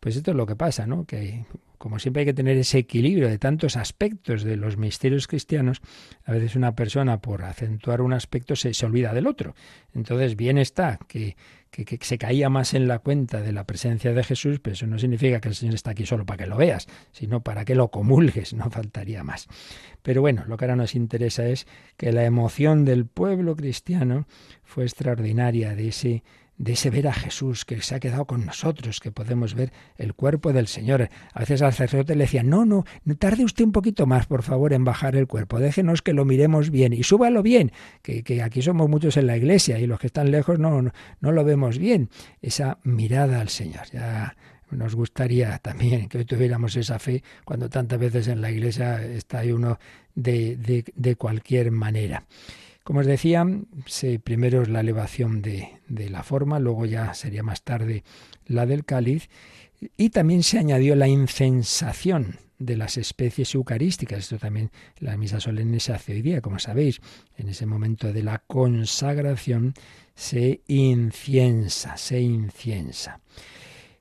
pues esto es lo que pasa, ¿no? Que como siempre hay que tener ese equilibrio de tantos aspectos de los misterios cristianos, a veces una persona por acentuar un aspecto se, se olvida del otro. Entonces bien está que, que, se caía más en la cuenta de la presencia de Jesús, pero eso no significa que el Señor está aquí solo para que lo veas, sino para que lo comulgues, no faltaría más. Pero bueno, lo que ahora nos interesa es que la emoción del pueblo cristiano fue extraordinaria de ese de ese ver a Jesús que se ha quedado con nosotros, que podemos ver el cuerpo del Señor. A veces al sacerdote le decía, no, no, tarde usted un poquito más, por favor, en bajar el cuerpo, déjenos que lo miremos bien y súbalo bien, que, que aquí somos muchos en la iglesia y los que están lejos no, no, no lo vemos bien. Esa mirada al Señor. Ya nos gustaría también que hoy tuviéramos esa fe cuando tantas veces en la iglesia está ahí uno de, de, de cualquier manera. Como os decía, primero es la elevación de, de la forma, luego ya sería más tarde la del cáliz, y también se añadió la incensación de las especies eucarísticas. Esto también la misa solemne se hace hoy día, como sabéis. En ese momento de la consagración se inciensa, se inciensa.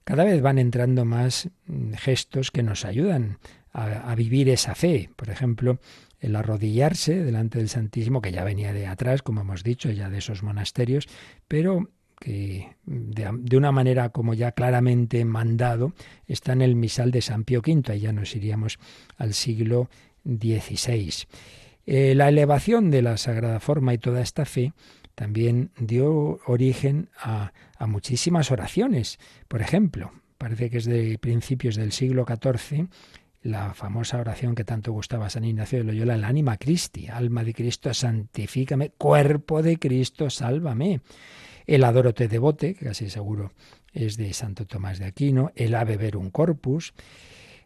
Cada vez van entrando más gestos que nos ayudan a vivir esa fe. Por ejemplo, el arrodillarse delante del Santísimo, que ya venía de atrás, como hemos dicho, ya de esos monasterios, pero que de, una manera como ya claramente mandado está en el misal de San Pío V, ahí ya nos iríamos al siglo XVI. Eh, la elevación de la Sagrada Forma y toda esta fe también dio origen a, a muchísimas oraciones. Por ejemplo, parece que es de principios del siglo XIV, la famosa oración que tanto gustaba a San Ignacio de Loyola, el ánima Christi, alma de Cristo, santifícame, cuerpo de Cristo, sálvame. El adorote devote, que casi seguro es de Santo Tomás de Aquino, el ave verum corpus.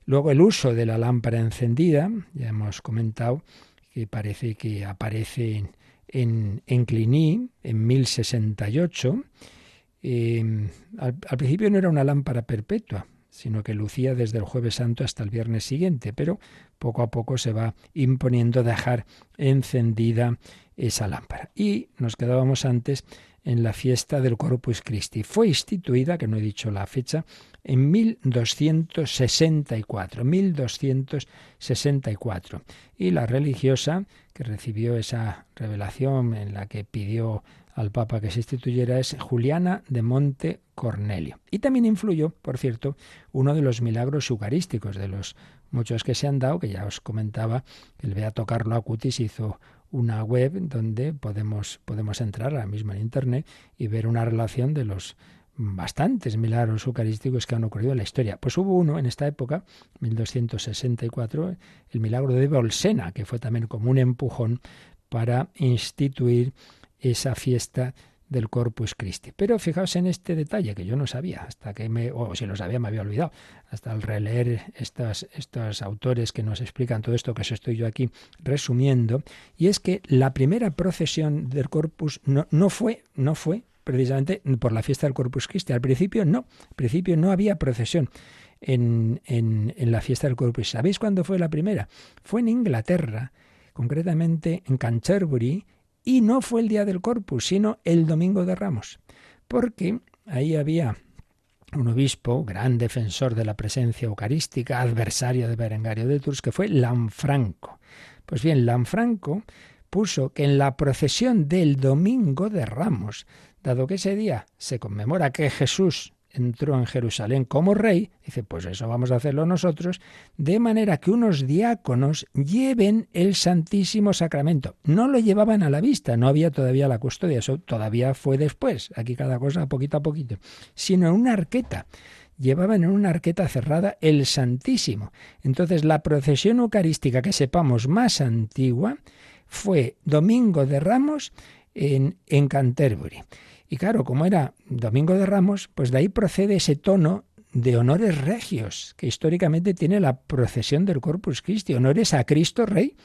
Luego el uso de la lámpara encendida, ya hemos comentado que parece que aparece en, en, en en 1068. Eh, al principio no era una lámpara perpetua, sino que lucía desde el jueves santo hasta el viernes siguiente, pero poco a poco se va imponiendo dejar encendida esa lámpara. Y nos quedábamos antes en la fiesta del Corpus Christi. Fue instituida, que no he dicho la fecha, en 1264, 1264. Y la religiosa que recibió esa revelación en la que pidió al Papa que se instituyera es Juliana de Monte Cornelio. Y también influyó, por cierto, uno de los milagros eucarísticos, de los muchos que se han dado, que ya os comentaba, el Beato Carlo Acutis hizo una web donde podemos, podemos entrar ahora mismo en Internet y ver una relación de los bastantes milagros eucarísticos que han ocurrido en la historia. Pues hubo uno en esta época, 1264, el milagro de Bolsena, que fue también como un empujón para instituir esa fiesta del Corpus Christi. Pero fijaos en este detalle que yo no sabía, hasta que me, o si lo sabía me había olvidado, hasta al releer estos, estos autores que nos explican todo esto que os estoy yo aquí resumiendo, y es que la primera procesión del Corpus no, no fue, no fue precisamente por la fiesta del Corpus Christi. Al principio no, al principio no había procesión. En, en, en la fiesta del Corpus. ¿Sabéis cuándo fue la primera? Fue en Inglaterra, concretamente en Canterbury, y no fue el día del Corpus, sino el domingo de Ramos, porque ahí había un obispo, gran defensor de la presencia eucarística, adversario de Berengario de Tours, que fue Lanfranco. Pues bien, Lanfranco puso que en la procesión del domingo de Ramos, dado que ese día se conmemora que Jesús entró en Jerusalén como rey, dice, pues eso vamos a hacerlo nosotros, de manera que unos diáconos lleven el Santísimo Sacramento. No lo llevaban a la vista, no había todavía la custodia, eso todavía fue después, aquí cada cosa poquito a poquito, sino en una arqueta. Llevaban en una arqueta cerrada el Santísimo. Entonces la procesión eucarística que sepamos más antigua fue Domingo de Ramos en, en Canterbury. Y claro, como era Domingo de Ramos, pues de ahí procede ese tono de honores regios que históricamente tiene la procesión del Corpus Christi, honores a Cristo Rey.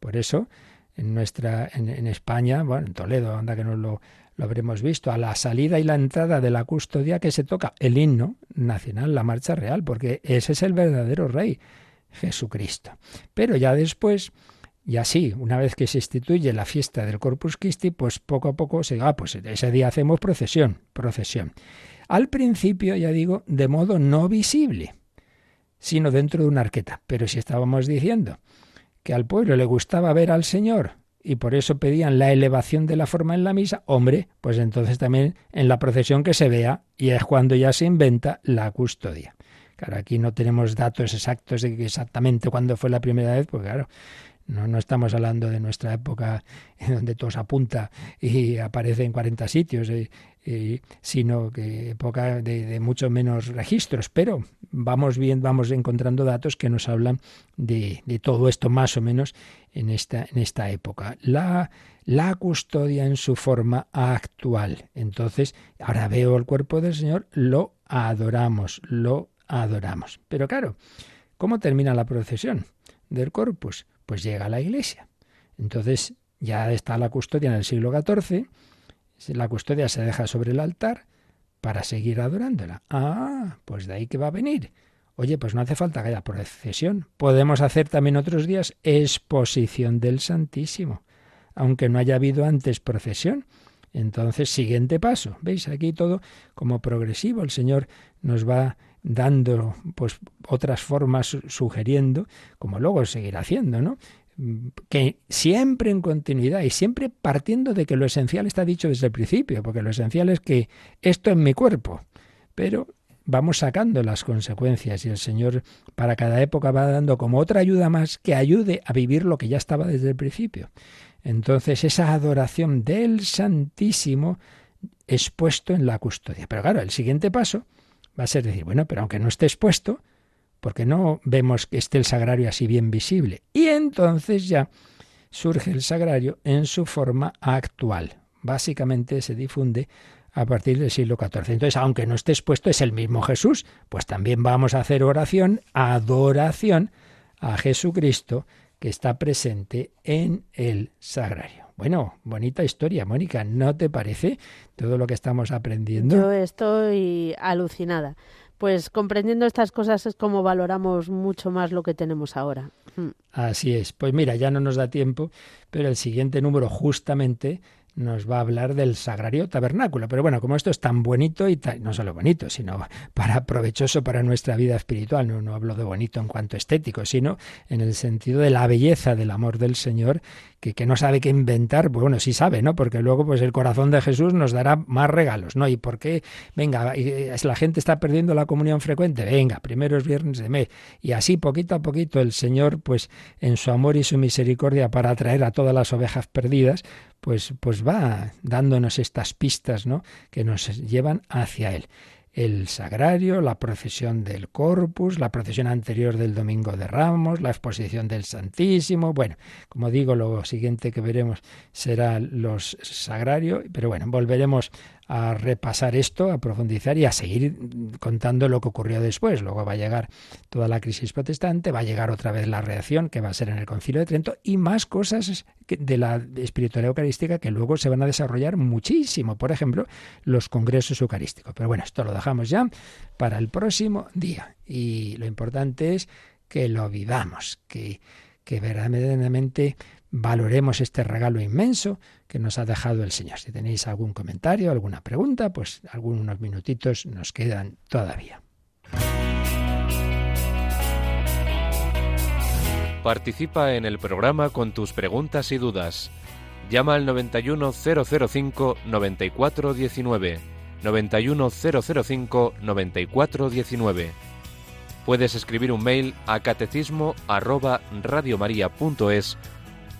Por eso, en nuestra, en, España, bueno, en Toledo, anda que no lo, lo habremos visto, a la salida y la entrada de la custodia que se toca el himno nacional, la marcha real, porque ese es el verdadero Rey, Jesucristo. Pero ya después, y así, una vez que se instituye la fiesta del Corpus Christi, pues poco a poco se ah, pues ese día hacemos procesión, procesión. Al principio, ya digo, de modo no visible, sino dentro de una arqueta. Pero si estábamos diciendo que al pueblo le gustaba ver al Señor y por eso pedían la elevación de la forma en la misa, hombre, pues entonces también en la procesión que se vea y es cuando ya se inventa la custodia. Claro, aquí no tenemos datos exactos de exactamente cuándo fue la primera vez, porque claro, no, no estamos hablando de nuestra época donde todo se apunta y aparece en 40 sitios, eh, eh, sino que época de, de mucho menos registros. Pero vamos bien, vamos encontrando datos que nos hablan de, de todo esto más o menos en esta, en esta época. La, la custodia en su forma actual. Entonces, ahora veo el cuerpo del Señor, lo adoramos, lo adoramos. Pero claro, ¿cómo termina la procesión del corpus? Pues llega a la iglesia. Entonces ya está la custodia en el siglo XIV, la custodia se deja sobre el altar para seguir adorándola. Ah, pues de ahí que va a venir. Oye, pues no hace falta que haya procesión. Podemos hacer también otros días exposición del Santísimo, aunque no haya habido antes procesión. Entonces, siguiente paso. ¿Veis? Aquí todo como progresivo. El Señor nos va dando pues otras formas sugiriendo, como luego seguirá haciendo, ¿no? que siempre en continuidad y siempre partiendo de que lo esencial está dicho desde el principio, porque lo esencial es que esto es mi cuerpo, pero vamos sacando las consecuencias y el Señor para cada época va dando como otra ayuda más que ayude a vivir lo que ya estaba desde el principio. Entonces esa adoración del Santísimo expuesto en la custodia. Pero claro, el siguiente paso va a ser decir, bueno, pero aunque no esté expuesto, porque no vemos que esté el sagrario así bien visible. Y entonces ya surge el sagrario en su forma actual. Básicamente se difunde a partir del siglo XIV. Entonces, aunque no esté expuesto, es el mismo Jesús, pues también vamos a hacer oración, adoración a Jesucristo que está presente en el sagrario. Bueno, bonita historia, Mónica, ¿no te parece todo lo que estamos aprendiendo? Yo estoy alucinada. Pues comprendiendo estas cosas es como valoramos mucho más lo que tenemos ahora. Hmm. Así es. Pues mira, ya no nos da tiempo, pero el siguiente número justamente nos va a hablar del sagrario tabernáculo. Pero bueno, como esto es tan bonito y no solo bonito, sino para provechoso para nuestra vida espiritual, no, no hablo de bonito en cuanto estético, sino en el sentido de la belleza del amor del Señor que, no sabe qué inventar, pues bueno, sí sabe, ¿no? Porque luego pues el corazón de Jesús nos dará más regalos, ¿no? ¿Y por qué? Venga, eh, la gente está perdiendo la comunión frecuente, venga, primeros viernes de mes. Y así poquito a poquito el Señor, pues en su amor y su misericordia para atraer a todas las ovejas perdidas, pues, pues va dándonos estas pistas, ¿no? Que nos llevan hacia Él el sagrario, la procesión del Corpus, la procesión anterior del Domingo de Ramos, la exposición del Santísimo. Bueno, como digo, lo siguiente que veremos será los sagrario, pero bueno, volveremos a repasar esto, a profundizar y a seguir contando lo que ocurrió después. Luego va a llegar toda la crisis protestante, va a llegar otra vez la reacción que va a ser en el Concilio de Trento y más cosas de la espiritualidad eucarística que luego se van a desarrollar muchísimo. Por ejemplo, los congresos eucarísticos. Pero bueno, esto lo dejamos ya para el próximo día. Y lo importante es que lo vivamos, que, que verdaderamente valoremos este regalo inmenso que nos ha dejado el Señor. Si tenéis algún comentario, alguna pregunta, pues algunos minutitos nos quedan todavía. Participa en el programa con tus preguntas y dudas. Llama al 91005 9419. 91005 9419. Puedes escribir un mail a catecismo arroba radiomaria.es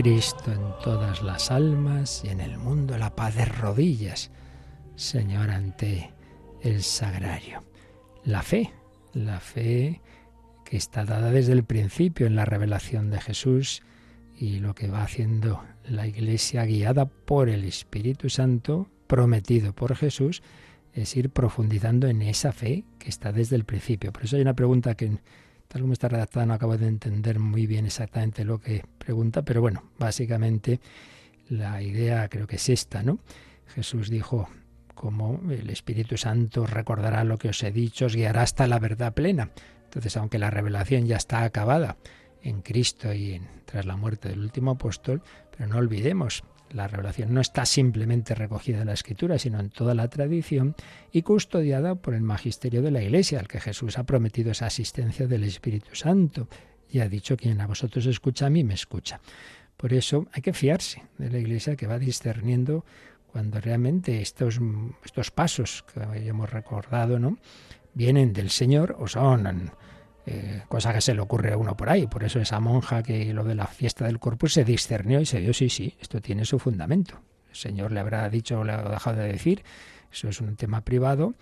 Cristo en todas las almas y en el mundo la paz de rodillas, Señor, ante el sagrario. La fe, la fe que está dada desde el principio en la revelación de Jesús y lo que va haciendo la Iglesia guiada por el Espíritu Santo, prometido por Jesús, es ir profundizando en esa fe que está desde el principio. Por eso hay una pregunta que, tal como está redactada, no acabo de entender muy bien exactamente lo que pregunta, pero bueno, básicamente la idea creo que es esta, ¿no? Jesús dijo, como el Espíritu Santo recordará lo que os he dicho, os guiará hasta la verdad plena. Entonces, aunque la revelación ya está acabada en Cristo y en, tras la muerte del último apóstol, pero no olvidemos, la revelación no está simplemente recogida en la Escritura, sino en toda la tradición y custodiada por el magisterio de la Iglesia, al que Jesús ha prometido esa asistencia del Espíritu Santo y ha dicho quien a vosotros escucha a mí me escucha. Por eso hay que fiarse de la Iglesia que va discerniendo cuando realmente estos, estos pasos que hemos recordado, ¿no? vienen del Señor o son eh, cosa que se le ocurre a uno por ahí. Por eso esa monja que lo de la fiesta del corpus se discernió y se vio, sí, sí, esto tiene su fundamento. El Señor le habrá dicho o le ha dejado de decir, eso es un tema privado,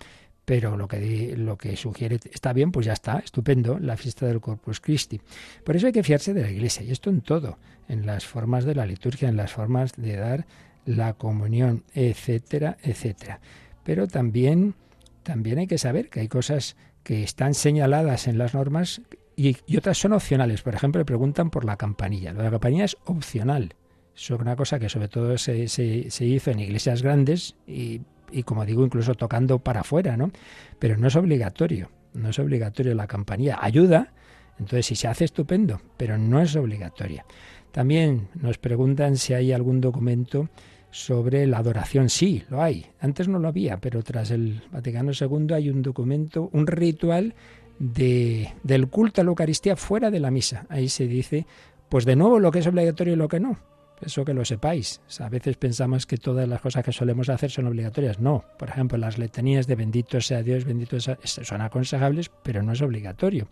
pero lo que, lo que sugiere está bien, pues ya está, estupendo, la fiesta del Corpus Christi. Por eso hay que fiarse de la Iglesia, y esto en todo, en las formas de la liturgia, en las formas de dar la comunión, etcétera, etcétera. Pero también, también hay que saber que hay cosas que están señaladas en las normas y, otras son opcionales. Por ejemplo, le preguntan por la campanilla. La campanilla es opcional. Es una cosa que sobre todo se, se, hizo en iglesias grandes y, y, como digo, incluso tocando para afuera, ¿no? Pero no es obligatorio. No es obligatorio la campanilla. Ayuda, entonces si se hace estupendo, pero no es obligatoria. También nos preguntan si hay algún documento sobre la adoración. Sí, lo hay. Antes no lo había, pero tras el Vaticano II hay un documento, un ritual de, del culto a la Eucaristía fuera de la misa. Ahí se dice, pues de nuevo lo que es obligatorio y lo que no. Eso que lo sepáis. a veces pensamos que todas las cosas que solemos hacer son obligatorias. No. Por ejemplo, las letanías de bendito sea Dios, bendito sea... son aconsejables, pero no es obligatorio.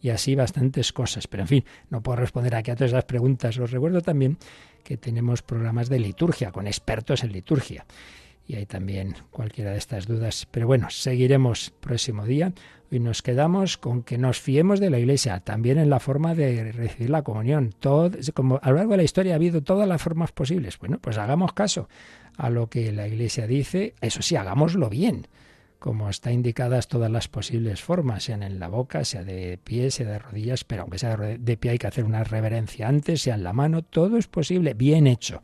Y así bastantes cosas. Pero en fin, no puedo responder aquí a todas las preguntas. Os recuerdo también que tenemos programas de liturgia con expertos en liturgia. Y hay también cualquiera de estas dudas. Pero bueno, seguiremos próximo día. Hoy nos quedamos con que nos fiemos de la Iglesia, también en la forma de recibir la comunión. Todo, como a lo largo de la historia ha habido todas las formas posibles. Bueno, pues hagamos caso a lo que la Iglesia dice. Eso sí, hagámoslo bien como está indicadas todas las posibles formas, sean en la boca, sea de pie, sea de rodillas, pero aunque sea de pie hay que hacer una reverencia antes, sea en la mano, todo es posible, bien hecho.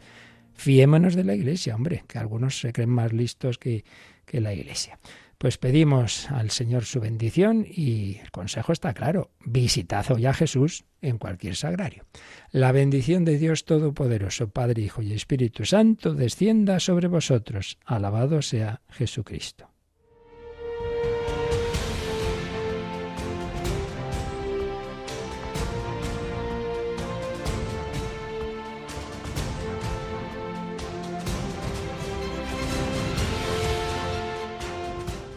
Fiémonos de la Iglesia, hombre, que algunos se creen más listos que, que la Iglesia. Pues pedimos al Señor su bendición y el consejo está claro, visitad hoy a Jesús en cualquier sagrario. La bendición de Dios Todopoderoso, Padre, Hijo y Espíritu Santo, descienda sobre vosotros. Alabado sea Jesucristo.